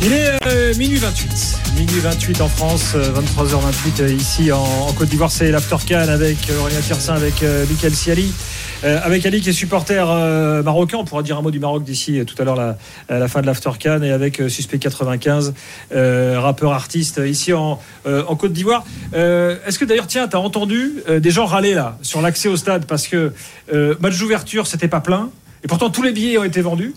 Il est euh, minuit 28. Minuit 28 en France, 23h28 euh, ici en, Côte d'Ivoire. C'est l'Aftercan avec euh, Aurélien Tiersin, avec Michael Siali. avec Ali qui est supporter marocain, on pourra dire un mot du Maroc d'ici tout à l'heure la, la fin de l'Aftercan et avec Suspect 95, rappeur artiste ici en, en Côte d'Ivoire. Est-ce que d'ailleurs, tiens, tu as entendu des gens râler là sur l'accès au stade? Parce que match d'ouverture, c'était pas plein et pourtant tous les billets ont été vendus.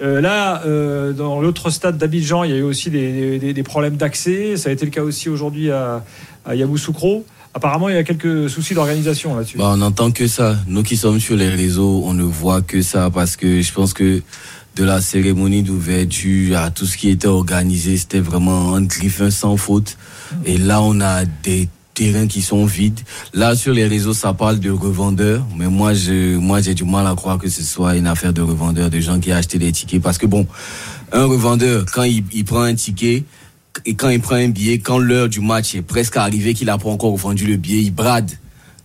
Euh, là, euh, dans l'autre stade d'Abidjan, il y a eu aussi des, problèmes d'accès. Ça a été le cas aussi aujourd'hui à, à Yamoussoukro. Apparemment, il y a quelques soucis d'organisation là-dessus. Bah, on n'entend que ça. Nous qui sommes sur les réseaux, on ne voit que ça parce que je pense que de la cérémonie d'ouverture à tout ce qui était organisé, c'était vraiment un griffin sans faute. Et là, on a des terrains qui sont vides. Là, sur les réseaux, ça parle de revendeurs, mais moi, je, moi, j'ai du mal à croire que ce soit une affaire de revendeurs, de gens qui achètent des tickets, parce que bon, un revendeur, quand il, il prend un ticket, et quand il prend un billet, quand l'heure du match est presque arrivée, qu'il n'a pas encore vendu le billet, il brade.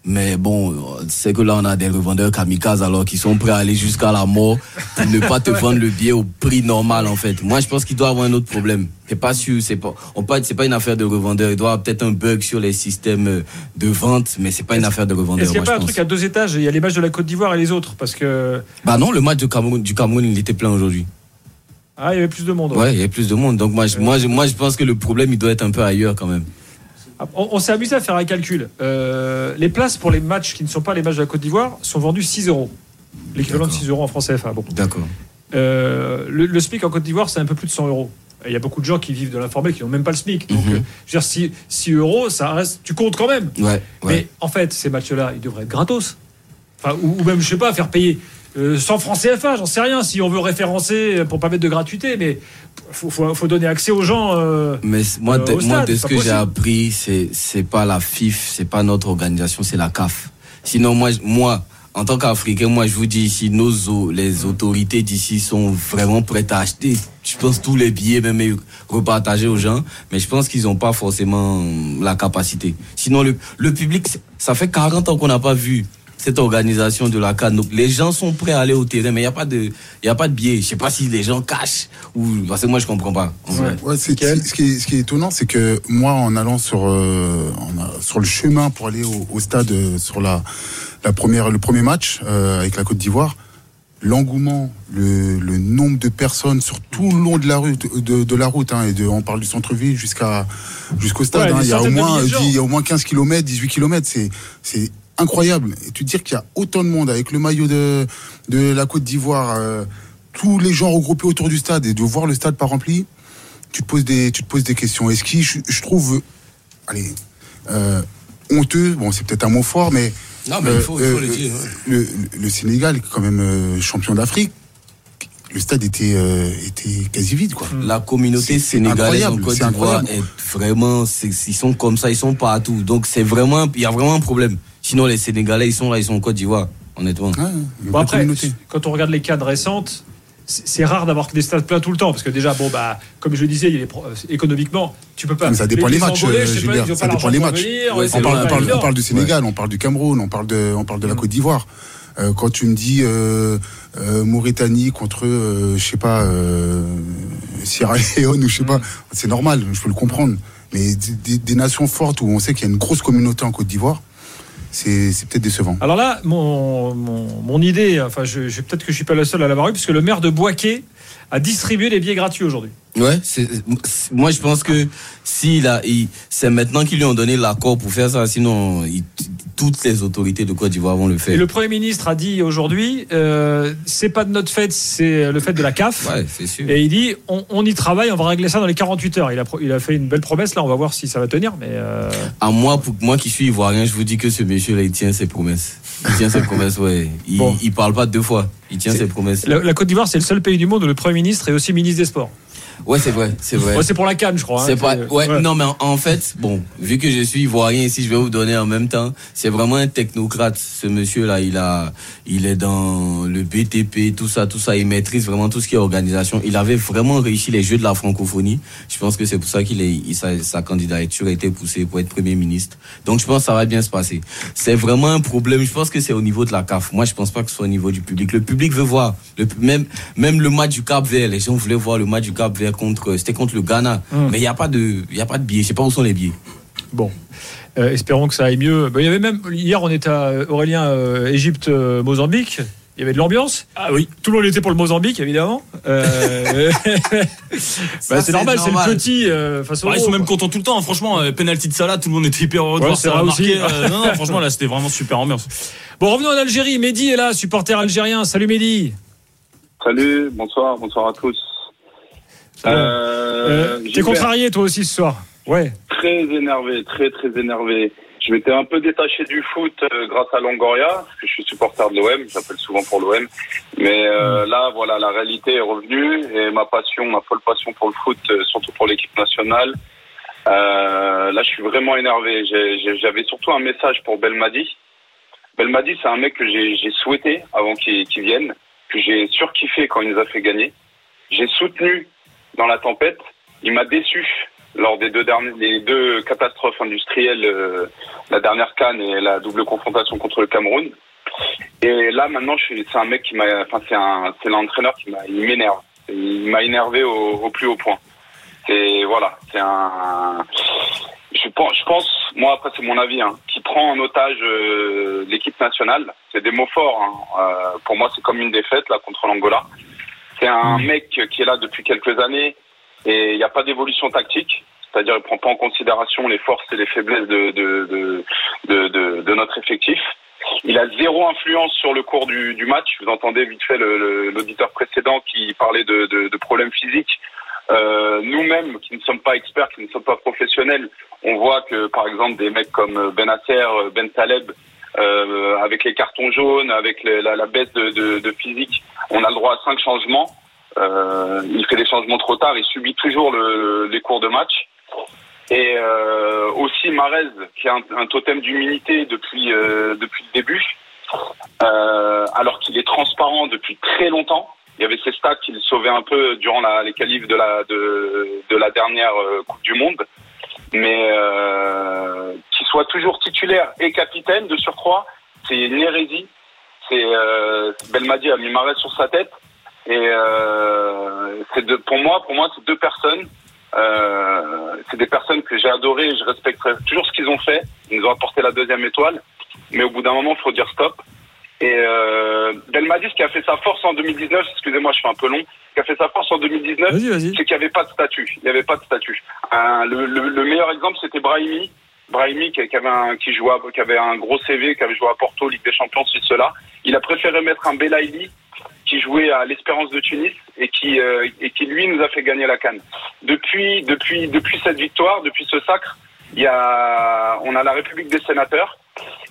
Mais bon, c'est que là, on a des revendeurs kamikazes alors qu'ils sont prêts à aller jusqu'à la mort pour ne pas te vendre le billet au prix normal, en fait. Moi, je pense qu'il doit avoir un autre problème. C'est pas sûr, c'est pas, on c'est pas une affaire de revendeur. Il doit avoir peut-être un bug sur les systèmes de vente, mais c'est pas une affaire de revendeur. Est-ce qu'il n'y a pas un truc à deux étages? Il y a les matchs de la Côte d'Ivoire et les autres, parce que. Bah non, le match du Cameroun, du Cameroun, il était plein aujourd'hui. Ah, il y avait plus de monde. Ouais, il y avait plus de monde. Donc moi, je, moi, moi, je pense que le problème, il doit être un peu ailleurs quand même. On, s'est amusé à faire un calcul. Euh, les places pour les matchs qui ne sont pas les matchs de la Côte d'Ivoire sont vendues 6 euros. L'équivalent de 6 euros en France CFA. Bon. D'accord. Euh, le, SMIC en Côte d'Ivoire, c'est un peu plus de 100 euros. Il y a beaucoup de gens qui vivent de l'informel qui n'ont même pas le SMIC. Donc, euh, je veux dire, 6, euros, ça reste. Tu comptes quand même. Ouais, Mais en fait, ces matchs-là, ils devraient être gratos. Enfin, ou, ou, même, je sais pas, faire payer euh, sans francs CFA, j'en sais rien, si on veut référencer pour pas mettre de gratuité, mais faut, faut, donner accès aux gens. Euh, mais moi, de, moi, de ce que j'ai appris, c'est c'est pas la FIF, c'est pas notre organisation, c'est la CAF. Sinon, moi, moi, en tant qu'Africain, moi, je vous dis ici, nos les autorités d'ici sont vraiment prêtes à acheter. Je pense tous les billets, même repartager aux gens, mais je pense qu'ils n'ont pas forcément la capacité. Sinon, le, le public, ça fait 40 ans qu'on n'a pas vu cette organisation de la CAN. Les gens sont prêts à aller au terrain, mais il n'y a pas de, il a pas de biais. Je sais pas si les gens cachent ou parce que moi je comprends pas. Ouais, ce, qui est, ce qui est étonnant, c'est que moi en allant sur euh, sur le chemin pour aller au, stade euh, sur la la première le premier match euh, avec la Côte d'Ivoire. L'engouement, le, le, nombre de personnes sur tout le long de la route, de, de la route, hein, et de, on parle du centre-ville jusqu'à jusqu'au stade. hein, il y a au moins, il y a au moins 15 km, 18 km. C'est c'est incroyable. Et tu dire qu'il y a autant de monde avec le maillot de, de la Côte d'Ivoire, euh, tous les gens regroupés autour du stade et de voir le stade pas rempli, tu te poses des, tu te poses des questions. Et ce qui, je, trouve, allez, euh, honteux, bon, c'est peut-être un mot fort, mais. Non, mais il faut, il faut le dire. Le, le, Sénégal, quand même euh, champion d'Afrique, le stade était, était quasi vide. Quoi. La communauté sénégalaise en Côte d'Ivoire est vraiment, ils sont comme ça, ils sont partout. Donc c'est vraiment, il y a vraiment un problème. Sinon, les Sénégalais, ils sont là, ils sont en Côte d'Ivoire, honnêtement. bon, après, quand on regarde les cadres récentes, c'est rare d'avoir des stades pleins tout le temps parce que déjà bon bah comme je le disais il est euh, économiquement tu peux pas mais ça dépend des matchs euh, ça dépend des matchs on, parle, du Sénégal on parle du Cameroun on parle de on parle de la mm. Côte d'Ivoire euh, quand tu me dis Mauritanie contre je sais pas Sierra Leone ou je sais pas mm. c'est normal je peux le comprendre mais des, des nations fortes où on sait qu'il y a une grosse communauté en Côte d'Ivoire c'est peut-être décevant. Alors là, mon, mon, idée, enfin, je, peut-être que je suis pas le seul à l'avoir eu, puisque le maire de Boisquet a distribué les billets gratuits aujourd'hui. Ouais, moi je pense que si c'est maintenant qu'ils lui ont donné l'accord pour faire ça, sinon toutes les autorités de Côte d'Ivoire vont le faire. Et le Premier ministre a dit aujourd'hui, euh, c'est pas de notre fête, c'est le fait de la CAF. Ouais, c'est sûr. Et il dit, on, y travaille, on va régler ça dans les 48 heures. Il a, il a fait une belle promesse, là, on va voir si ça va tenir. Mais euh... À moi, pour moi qui suis ivoirien, je vous dis que ce monsieur-là, il tient ses promesses. Il tient ses promesses, ouais. Il, il parle pas deux fois. Il tient ses promesses. La, Côte d'Ivoire, c'est le seul pays du monde où le Premier ministre est aussi ministre des Sports. Ouais, c'est vrai, c'est vrai. c'est pour la canne, je crois. Hein, pas, ouais, non, mais en, fait, bon, vu que je suis ivoirien ici, je vais vous donner en même temps. C'est vraiment un technocrate, ce monsieur-là. Il a, il est dans le BTP, tout ça, tout ça. Il maîtrise vraiment tout ce qui est organisation. Il avait vraiment réussi les Jeux de la francophonie. Je pense que c'est pour ça qu'il est, sa, sa, candidature a été poussée pour être premier ministre. Donc, je pense que ça va bien se passer. C'est vraiment un problème. Je pense que c'est au niveau de la CAF. Moi, je pense pas que ce soit au niveau du public. Le public veut voir. Le, même, même le match du Cap Vert. Les gens voulaient voir le match du Cap Vert c'était contre, c'était contre le Ghana. Hum. Mais il n'y a pas de, il y a pas de billets. Je sais pas où sont les billets. Bon. Euh, espérons que ça aille mieux. Ben, il y avait même hier, on était à Aurélien, euh, Égypte, euh, Mozambique. Il y avait de l'ambiance. Ah oui. Tout le monde était pour le Mozambique, évidemment. Euh, bah, c'est normal, c'est le petit euh, face au Bah, ils sont même contents tout le temps. hein. Franchement, euh, penalty de Salah, tout le monde était hyper heureux de Ouais, voir ça marquer. Euh, non, non, franchement, là, c'était vraiment super ambiance. Bon, revenons en Algérie. Mehdi est là, supporter algérien. Salut Mehdi. Salut, bonsoir, bonsoir à tous. Euh, Euh, T'es contrarié toi aussi ce soir Ouais. Très énervé, très très énervé. Je m'étais un peu détaché du foot euh, grâce à Longoria, parce que je suis supporter de l'OM, j'appelle souvent pour l'OM. Mais euh, là, voilà, la réalité est revenue et ma passion, ma folle passion pour le foot, euh, surtout pour l'équipe nationale. Euh, là, je suis vraiment énervé. J'avais surtout un message pour Belmadi. Belmadi, c'est un mec que j'ai souhaité avant qu'il qu'il vienne, que j'ai surkiffé quand il nous a fait gagner. J'ai soutenu dans la tempête. Il m'a déçu lors des deux dernières, les deux catastrophes industrielles, euh, la dernière canne et la double confrontation contre le Cameroun. Et là, maintenant, c'est un mec qui m'a, enfin, c'est l'entraîneur qui m'énerve. Il m'a énervé au, plus haut point. C'est, voilà, c'est un, je pense, je pense, moi après c'est mon avis, hein, qui prend en otage euh, l'équipe nationale. C'est des mots forts. Hein. Euh, pour moi, c'est comme une défaite là contre l'Angola. C'est un mec qui est là depuis quelques années et il n'y a pas d'évolution tactique. C'est-à-dire, il prend pas en considération les forces et les faiblesses de de de, de, de- de notre effectif. Il a zéro influence sur le cours du, du match. Vous entendez vite fait l'auditeur précédent qui parlait de, de, de problèmes physiques. Euh, Nous-mêmes, qui ne sommes pas experts, qui ne sommes pas professionnels, on voit que, par exemple, des mecs comme Benacer, Ben Taleb, euh, avec les cartons jaunes, avec la, la baisse de, physique, on a le droit à cinq changements. Euh, il fait des changements trop tard, il subit toujours le- les cours de match. Et euh, aussi Marez, qui a un, totem d'humilité depuis euh, depuis le début, euh, alors qu'il est transparent depuis très longtemps. Il y avait ces stats qui le sauvaient un peu durant les qualifs de la de, la dernière euh, Coupe du Monde, mais euh, qu'il soit toujours titulaire et capitaine de surcroît, c'est une hérésie. C'est euh, Belmadi a mis Marez sur sa tête et euh, c'est de, pour moi pour moi c'est deux personnes euh, c'est des personnes que j'ai adorées et je respecterai toujours ce qu'ils ont fait. Ils nous ont apporté la deuxième étoile, mais au bout d'un moment, il faut dire stop. Et euh, Belmadi, ce qui a fait sa force en 2019, excusez-moi, je suis un peu long, ce qui a fait sa force en 2019, Vas-y, vas-y. c'est qu'il n'y avait pas de statut. Il n'y avait pas de statut. Un- le, le- le meilleur exemple, c'était Brahimi. Brahimi qui, avait un, qui jouait, qui avait un gros CV, qui avait joué à Porto, Ligue des Champions, ceci, cela. Il a préféré mettre un Belaïli qui jouait à l'Espérance de Tunis et qui, euh, et qui lui nous a fait gagner la canne. Depuis, depuis, depuis cette victoire, depuis ce sacre, il y a, on a la République des sénateurs.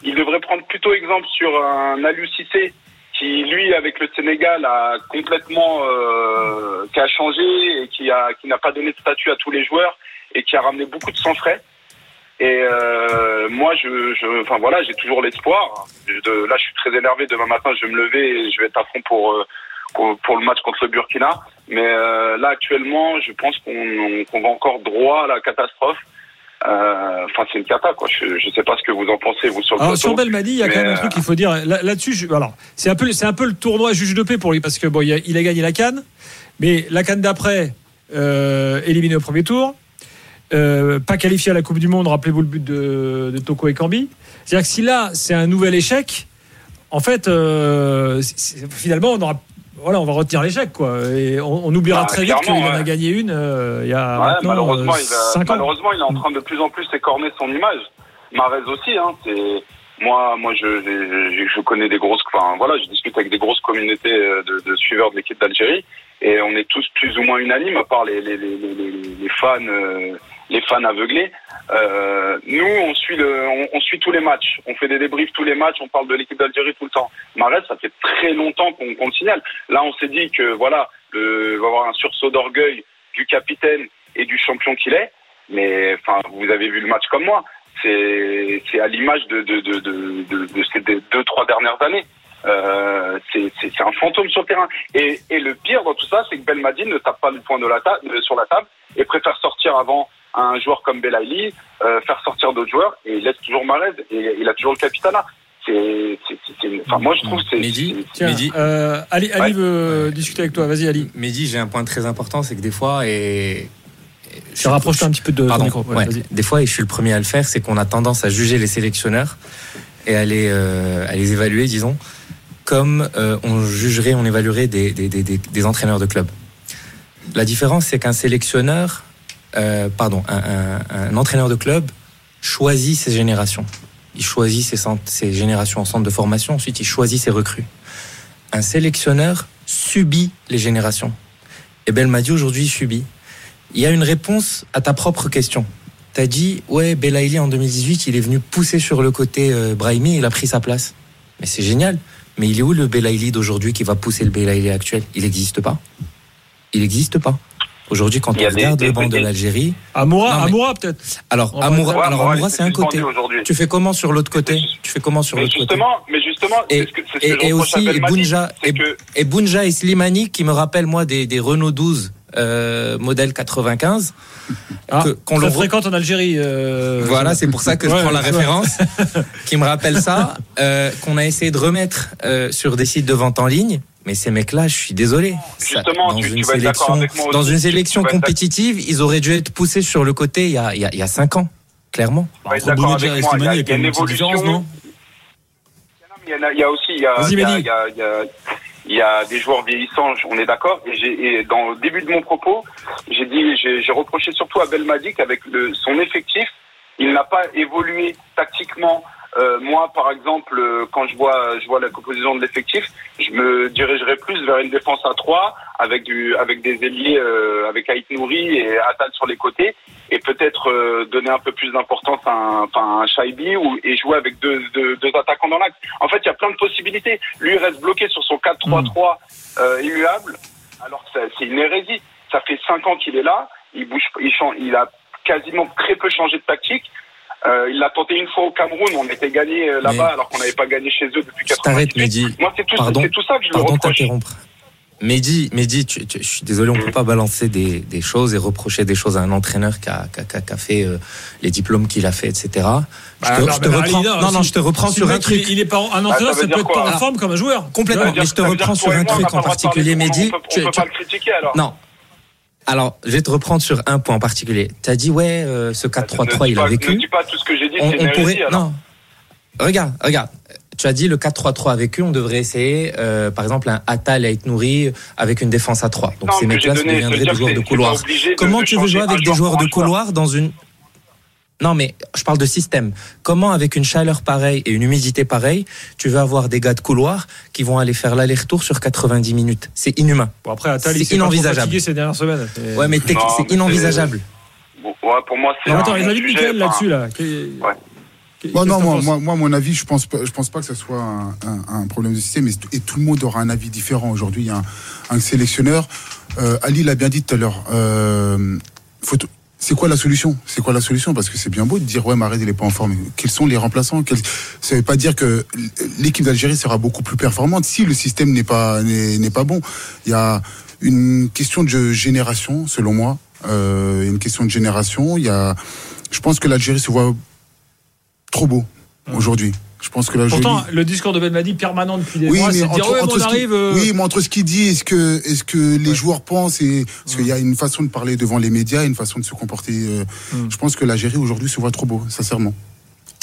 Il devrait prendre plutôt exemple sur un Aliou qui, lui, avec le Sénégal, a complètement, euh, qui a changé et qui a, qui n'a pas donné de statut à tous les joueurs et qui a ramené beaucoup de sang frais. Et euh, moi, je, je, enfin voilà, j'ai toujours l'espoir. Là, je suis très énervé. Demain matin, je vais me lever et je vais être à fond pour euh, pour, pour le match contre le Burkina. Mais euh, là, actuellement, je pense qu'on on- qu'on va encore droit à la catastrophe. Euh, Enfin, c'est une cata, quoi. Je, je sais pas ce que vous en pensez, vous sur le Alors plateau. sur Belmadi, il y a quand même un truc qu'il faut dire Là- là-dessus. alors c'est un peu, c'est un peu le tournoi juge de paix pour lui parce que bon, il a, il a gagné la canne, mais la canne d'après, éliminé au premier tour, euh, pas qualifié à la Coupe du Monde. Rappelez-vous le but de, de Toko et Cambi. C'est-à-dire que si là c'est un nouvel échec, en fait, euh, finalement on aura, voilà, on va retenir l'échec quoi, et on, on oubliera Bah, très vite qu'il en a gagné une euh, il y a Ouais, malheureusement, euh, il a, malheureusement, il est en train de plus en plus écorner son image. Marez aussi, hein. Moi, moi, je, je, je connais des grosses, enfin voilà, je discute avec des grosses communautés de, de suiveurs de l'équipe d'Algérie et on est tous plus ou moins unanimes, à part les les les les, les- les fans, euh, les fans aveuglés. Euh, nous, on suit le, on, on suit tous les matchs, on fait des débriefs tous les matchs, on parle de l'équipe d'Algérie tout le temps. Marez, ça fait très longtemps qu'on qu'on le signale. Là, on s'est dit que voilà, le, il va y avoir un sursaut d'orgueil du capitaine et du champion qu'il est. Mais enfin, vous avez vu le match comme moi. C'est à l'image de de, de, de, ces deux trois dernières années. Euh, c'est un fantôme sur le terrain. Et, et le pire dans tout ça, c'est que Belmadi ne tape pas le point de la ta- euh, sur la table et préfère sortir avant un joueur comme Belaïli, euh, faire sortir d'autres joueurs et il laisse toujours Marez et il a toujours le capitana. C'est c'est, c'est- enfin, moi je trouve que c'est. Mehdi, c'est- Tiens, Mehdi. euh, Ali, Ali Ouais. veut discuter avec toi. Vas-y, Ali. Mehdi, j'ai un point très important, c'est que des fois, et. Je rapproche un petit peu de Pardon, micro. Ouais, ouais. vas-y. Des fois, et je suis le premier à le faire, c'est qu'on a tendance à juger les sélectionneurs et à les, euh, à les évaluer, disons, comme euh, on jugerait, on évaluerait des, des, des, des- des entraîneurs de club. La différence, c'est qu'un sélectionneur, euh, pardon, un, entraîneur de club choisit ses générations. Il choisit ses, générations en centre de formation, ensuite il choisit ses recrues. Un sélectionneur subit les générations. Et Belmadi aujourd'hui subit. Il y a une réponse à ta propre question. T'as dit, ouais, Belaïli en 2018, il est venu pousser sur le côté euh, Brahimi, il a pris sa place. Mais c'est génial. Mais il est où le Belaïli d'aujourd'hui qui va pousser le Belaïli actuel? Il n'existe pas. Il n'existe pas. Aujourd'hui, quand on regarde des le banc de l'Algérie, Amoura, mais- Amoura peut-être. alors Amoura, Ouais, alors Amoura, c'est un côté. Tu fais comment sur l'autre côté Tu fais comment sur l'autre côté justement, mais justement, Et- c'est ce que, c'est ce et- aussi, et Bounja- et- que Et Bounja et Slimani, qui me rappellent moi des, des Renault 12 euh, modèle 95. Ah, qu'on très le fréquente en Algérie. euh, Voilà, c'est pour ça que je Ouais, prends la ouais, référence, qui me rappelle ça, euh, qu'on a essayé de remettre euh, sur des sites de vente en ligne. Mais ces mecs-là, je suis désolé. Ça, Justement, dans tu- une tu vas être d'accord sélection, avec moi aussi. dans une sélection compétitive, ils auraient dû être poussés sur le côté il y a, il y a, il y a cinq ans, clairement. Entre et moi, il y a- Slimani, il y a il y a quand même une différence, non Il y, a, il y a aussi, il y a, il y, a, des joueurs vieillissants, on est d'accord. Et, dans le début de mon propos, j'ai dit, j'ai reproché surtout à Belmadi qu'avec son effectif, il n'a pas évolué tactiquement. Euh, moi, par exemple, euh, quand je vois, je vois la composition de l'effectif, je me dirigerai plus vers une défense à 3 avec du, avec des ailiers, euh, avec Aït Nouri et Attal sur les côtés, et peut-être euh, donner un peu plus d'importance à un, enfin, un Shaibi ou, et jouer avec deux, deux, deux attaquants dans l'axe. En fait, il y a plein de possibilités. Lui reste bloqué sur son 4-3-3 euh, immuable, alors que c'est une hérésie. Ça fait cinq ans qu'il est là, il bouge, il change, il a quasiment très peu changé de tactique. Euh, il l'a tenté une fois au Cameroun, on était gagné euh, là-bas Mais- alors qu'on n'avait pas gagné chez eux depuis Je t'arrête, 98. Mehdi. Moi, c'est tout, Pardon. c'est tout ça que je lui Pardon de reproche. t'interrompre. Mehdi, Mehdi tu, tu- je suis désolé, on peut pas balancer des, des choses et reprocher des choses à un entraîneur qui a, qui a- qui a- qui a fait euh, les diplômes qu'il a fait, etc. Je Bah, te, non, je te reprends. Non, Non, je te reprends sur le un truc. Il, il est pas en un Ah, ça entraîneur, veut ça dire peut être pas en forme comme un joueur. Complètement. Ça mais je te ça reprends sur un truc en le particulier, Mehdi. On peut, Tu- on peut tu- pas le critiquer alors. Non. Alors, je vais te reprendre sur un point en particulier. Tu as dit, ouais, euh, ce Ne 4-3-3, dis il a vécu. Ne dis pas tout ce que j'ai dit, on, pourrait. alors. Non. Regarde, regarde. Tu as dit le 4-3-3 a vécu, on devrait essayer, euh, par exemple, un Attal à être nourri avec une défense à 3. Donc Non, ces mecs-là, donné- deviendraient des joueurs de couloir. Comment de tu veux jouer avec des joueur joueurs de couloir dans une. Non, mais je parle de système. Comment, avec une chaleur pareille et une humidité pareille, tu veux avoir des gars de couloir qui vont aller faire l'aller-retour sur 90 minutes? C'est inhumain. Bon, après, Attal, C'est inenvisageable. fatigué ces dernières semaines. Et- Ouais, mais Non, c'est inenvisageable. Bon, ouais, pour moi, c'est Non, attends, il a dit enfin, là-dessus, là. Ouais. Bon, non, moi, moi, moi, mon avis, je pense, pas- je pense pas que ce soit un, un- un problème de système et, et tout le monde aura un avis différent. Aujourd'hui, il y a un, un sélectionneur. Euh, Ali l'a bien dit tout à l'heure. Euh, faut t- c'est quoi la solution? C'est quoi la solution? Parce que c'est bien beau de dire ouais, Mahrez il est pas en forme. Quels sont les remplaçants? Quels- Ça veut pas dire que l'équipe d'Algérie sera beaucoup plus performante si le système n'est pas n'est pas bon. Il y a une question de génération, selon moi. Euh, une question de génération. Il y a, je pense que l'Algérie se voit trop beau aujourd'hui. Je pense que l'Algérie. Pourtant, le discours de Belmadi permanent depuis des Oui, mois, c'est dire ouais, on qui- euh, oui, mais entre ce qu'il dit et ce que, est ce que les joueurs pensent, et parce qu'il y a une façon de parler devant les médias, une façon de se comporter. euh, Mm. Je pense que l'Algérie aujourd'hui se voit trop beau, sincèrement.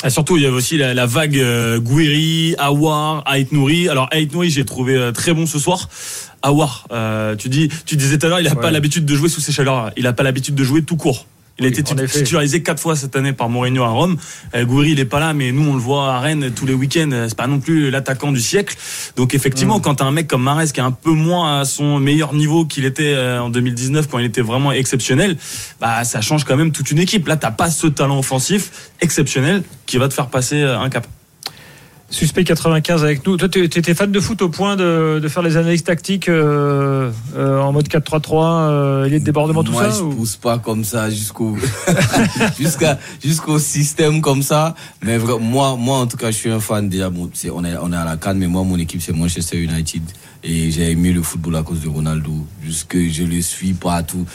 Et surtout, il y avait aussi la, la vague euh, Gouiri, Awar, Ait Nouri. Alors, Ait Nouri, j'ai trouvé euh, très bon ce soir. Awar, euh, tu dis, tu disais tout à l'heure, il a Ouais. pas l'habitude de jouer sous ces chaleurs. Il a pas l'habitude de jouer tout court. Il a Oui, été titularisé quatre fois cette année par Mourinho à Rome. Euh, Gouiri, il est pas là, mais nous, on le voit à Rennes tous les week-ends. Euh, C'est pas non plus l'attaquant du siècle. Donc, effectivement, Mm. quand t'as un mec comme Mares qui est un peu moins à son meilleur niveau qu'il était euh, en 2019 quand il était vraiment exceptionnel, bah, ça change quand même toute une équipe. Là, t'as pas ce talent offensif exceptionnel qui va te faire passer un cap. Suspect 95 avec nous. Toi, tu étais fan de foot au point de, de faire les analyses tactiques euh, euh, en mode 4-3-3, euh, il y a de débordement, tout Moi, ça je ou- pousse pas comme ça jusqu'au jusqu'à jusqu'au système comme ça. Mais moi, moi, en tout cas, je suis un fan. Déjà, bon, on est on est à la canne, mais moi, mon équipe, c'est Manchester United. Et j'ai aimé le football à cause de Ronaldo. Jusque je le suis partout.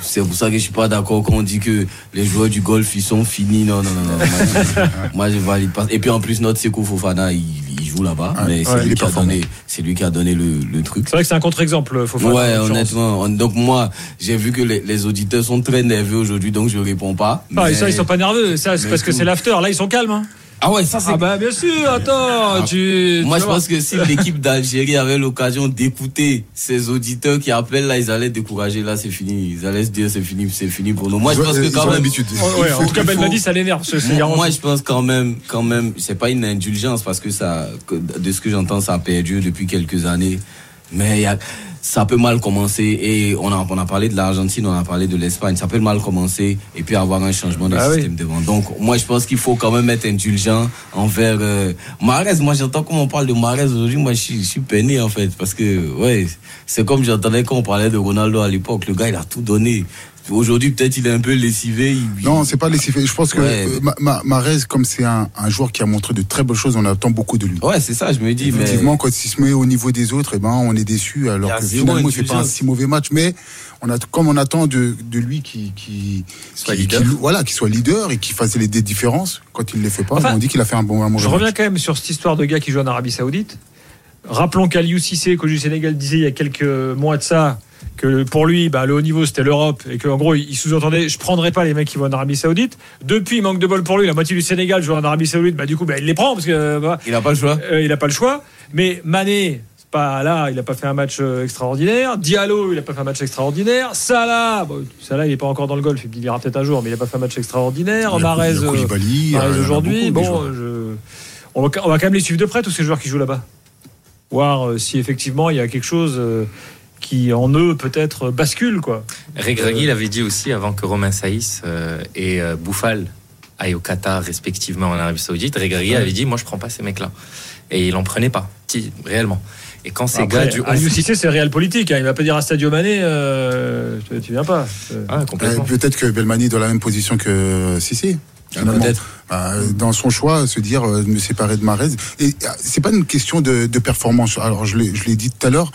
C'est pour ça que je suis pas d'accord quand on dit que les joueurs du golf, ils sont finis. Non, non, non, non. Moi, je- Moi, je valide pas. Et puis, en plus, notre Seko Fofana, il, joue là-bas, Ouais, mais c'est ouais, lui est qui a performant. donné, c'est lui qui a donné le, le truc. C'est vrai que c'est un contre-exemple, faut Ouais, honnêtement. Donc moi, j'ai vu que les, les auditeurs sont très nerveux aujourd'hui, donc je réponds pas. Ah, Mais- ça, ils sont pas nerveux. Ça, c'est parce que c'est l'after. Là, ils sont calmes. hein. Ah ouais, ça c'est. Ah bah bien sûr. Attends, tu. Moi, tu je pense que si l'équipe d'Algérie avait l'occasion d'écouter ces auditeurs qui appellent là, ils allaient décourager. Là, c'est fini. Ils allaient se dire c'est fini, c'est fini pour nous. Moi, je pense que quand même. Ouais, Il en tout cas, Ben dit, ça l'énerve. Moi, je pense quand même, quand même, c'est pas une indulgence parce que ça, de ce que j'entends, ça a perdu depuis quelques années. Mais il y a, ça peut mal commencer et on a, on a parlé de l'Argentine, on a parlé de l'Espagne. Ça peut mal commencer et puis avoir un changement de Ah oui. système devant. Donc, moi, je pense qu'il faut quand même être indulgent envers euh. Moi, j'entends comment on parle de Mahrez aujourd'hui. Moi, je suis, je suis peiné en fait parce que, ouais, c'est comme j'entendais quand on parlait de Ronaldo à l'époque. Le gars, il a tout donné. Aujourd'hui, peut-être il est un peu lessivé. il- Non, c'est pas laissé faire. Je pense que Ouais. euh, Ma- Ma- Mahrez, comme c'est un, un joueur qui a montré de très bonnes choses, on attend beaucoup de lui. Ouais, c'est ça, je me dis. mais... Effectivement, quand il se met au niveau des autres, eh ben, on est déçu, alors a que finalement, fait pas un si mauvais match. Mais on a, comme on attend de, de lui qui, qui, Soit qui- leader. qui- voilà, qu'il soit leader et qu'il fasse les, des différences quand il ne les fait pas, Enfin, on dit qu'il a fait un bon, un mauvais Je reviens match. quand même sur cette histoire de gars qui joue en Arabie Saoudite. Rappelons qu'Aliou Cissé, coach du Sénégal, disait il y a quelques mois de ça que pour lui, bah, le haut niveau c'était l'Europe et qu'en gros il sous-entendait je prendrai pas les mecs qui vont en Arabie Saoudite. Depuis, manque de bol pour lui, la moitié du Sénégal joue en Arabie Saoudite, bah, du coup bah, il les prend parce que bah, Il n'a pas le choix. euh, il n'a pas le choix. Mais Mané, pas là, il n'a pas fait un match euh, extraordinaire. Diallo, il n'a pas fait un match extraordinaire. Salah, bon, Salah, il n'est pas encore dans le golf, il ira peut-être un jour, mais il n'a pas fait un match extraordinaire. Il il a euh, euh, il aujourd'hui, bon, je- on, va, on va quand même les suivre de près tous ces joueurs qui jouent là-bas. Voir euh, si effectivement il y a quelque chose euh, qui en eux peut-être bascule quoi. Regragui l'avait dit aussi avant que Romain Saïs euh, et euh, Bouffal aillent au Qatar respectivement en Arabie Saoudite. Regragui Ouais. avait dit moi je prends pas ces mecs-là et il en prenait pas réellement. Et quand ces Après, gars du Cissé c'est réel politique, hein. il va pas dire à Stadio Mané euh, tu, tu viens pas. Euh, Ah, Euh. Peut-être que Belmani est dans la même position que Sissi. Peut-être. Bah, dans son choix, se dire euh, de me séparer de Mahrez. Et euh, c'est pas une question de, de performance. Alors je l'ai je l'ai dit tout à l'heure,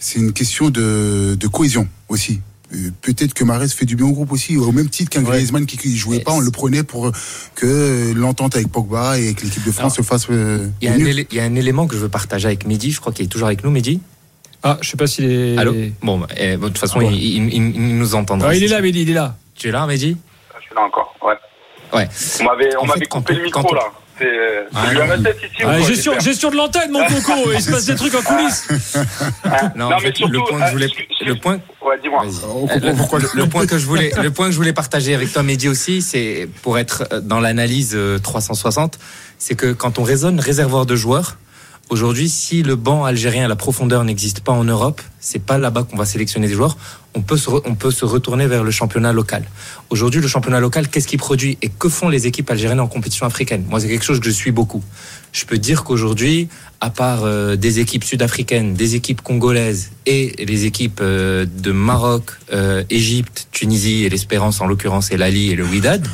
c'est une question de, de cohésion aussi. Euh, Peut-être que Mahrez fait du bien au groupe aussi, au même titre qu'un Ouais. Griezmann qui, qui jouait pas, on le prenait pour euh, que euh, l'entente avec Pogba et avec l'équipe de France se fasse. euh, Il y, a un élément que je veux partager avec Mehdi, je crois qu'il est toujours avec nous, Mehdi. Ah, je sais pas s'il est. Allô? Bon, bah, eh, bon, de toute façon, Ah il, il- il- il nous entendra. Ah, il est là. Mehdi, il est là. Tu es là, Mehdi? Je suis là encore, ouais. Ouais. On m'avait, coupé on- le micro quand on- là. Ah, ici ou Ah, quoi, gestion, j'espère gestion de l'antenne, mon coco. Il se passe des trucs en coulisses. Non, mais fait, surtout, le point que je voulais, euh, le point, Ouais, dis-moi. Vas-y. On comprend Euh, pourquoi le, le point que je voulais, le point que je voulais partager avec toi, Mehdi aussi, c'est pour être euh, dans l'analyse euh, 360, c'est que quand on raisonne réservoir de joueurs, aujourd'hui, si le banc algérien, la profondeur n'existe pas en Europe, c'est pas là-bas qu'on va sélectionner des joueurs. On peut se, on peut se retourner vers le championnat local. Aujourd'hui, le championnat local, qu'est-ce qu'il produit et que font les équipes algériennes en compétition africaine? Moi, c'est quelque chose que je suis beaucoup. Je peux dire qu'aujourd'hui, à part euh, des équipes sud-africaines, des équipes congolaises et les équipes euh, de Maroc, euh, Égypte, Tunisie et l'Espérance en l'occurrence et l'Ali et le Wydad,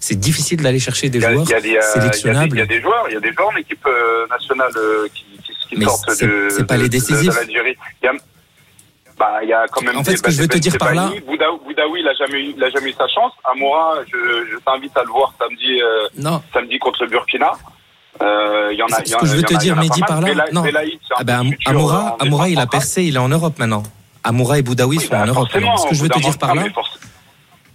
c'est difficile d'aller chercher des joueurs euh, sélectionnables. il y a des joueurs, il y a des joueurs en équipe euh, nationale euh, qui, qui, qui sortent de, c'est pas les décisifs. l'Algérie. Il y a, bah, il y a quand même. En fait, des- ce que je veux te dire par là-. Boudaoui, Boudaoui, il a jamais eu, il a jamais eu sa chance. Amoura, je, je t'invite à le voir samedi, euh, Non, samedi contre le Burkina. Euh, y en a. Ce il y en que je veux te dire, Mehdi, par là, non. Ah ben, le futur Amoura, Amoura, il a percé, il est en Europe maintenant. Amoura et Boudaoui Oui, sont bah, en Europe. Ce que je veux te dire par là,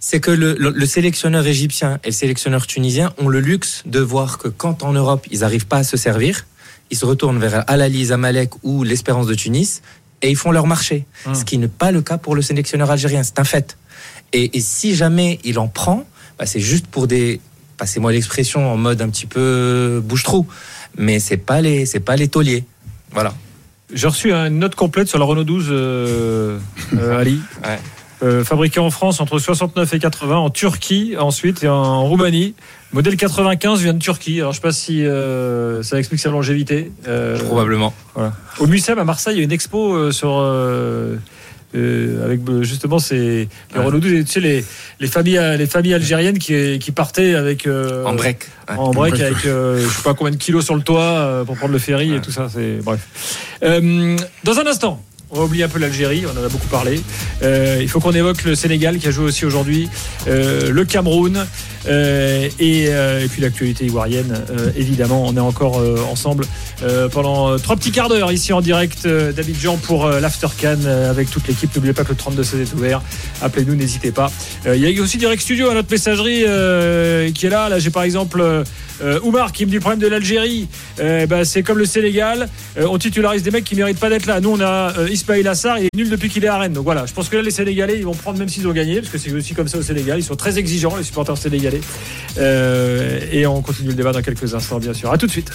c'est que le, le- le sélectionneur égyptien et le sélectionneur tunisien ont le luxe de voir que quand en Europe ils n'arrivent pas à se servir, ils se retournent vers Al-Ali, Zamalek ou l'Espérance de Tunis et ils font leur marché. Hum. Ce qui n'est pas le cas pour le sélectionneur algérien, c'est un fait. Et, et si jamais il en prend, bah, c'est juste pour des, passez-moi l'expression en mode un petit peu bouche-trou, mais c'est pas les, c'est pas les tauliers. Voilà. J'ai reçu une note complète sur la Renault 12, euh, euh, Ali. Ouais. Euh, fabriqué en France entre 69 et 80, en Turquie ensuite et en Roumanie. Modèle 95 vient de Turquie. Alors je sais pas si euh, ça explique sa longévité. Euh, Probablement. Au Mucem à Marseille, il y a une expo sur euh, avec justement ces les Ouais. Renault 12 et tu sais les les familles les familles algériennes qui qui partaient avec euh, en break. Ouais. en break avec euh, je sais pas combien de kilos sur le toit pour prendre le ferry et tout ça. C'est bref. Dans un instant. On va oublier un peu l'Algérie, on en a beaucoup parlé. Euh, il faut qu'on évoque le Sénégal qui a joué aussi aujourd'hui, euh, le Cameroun. Euh, et, euh, et puis l'actualité ivoirienne, euh, évidemment. On est encore ensemble pendant trois petits quarts d'heure ici en direct d'Abidjan pour l'After Can euh, avec toute l'équipe. N'oubliez pas que le 32 16 est ouvert. Appelez-nous, n'hésitez pas. Il y a aussi Direct Studio à notre messagerie qui est là. Là, j'ai par exemple Oumar qui me dit le problème de l'Algérie. Bah, c'est comme le Sénégal. On titularise des mecs qui méritent pas d'être là. Nous, on a Ismail Assar. Il est nul depuis qu'il est à Rennes. Donc voilà, je pense que là, les Sénégalais, ils vont prendre même s'ils ont gagné, parce que c'est aussi comme ça au Sénégal. Ils sont très exigeants, les supporters sénégalais. Euh, et on continue le débat dans quelques instants, bien sûr. À tout de suite.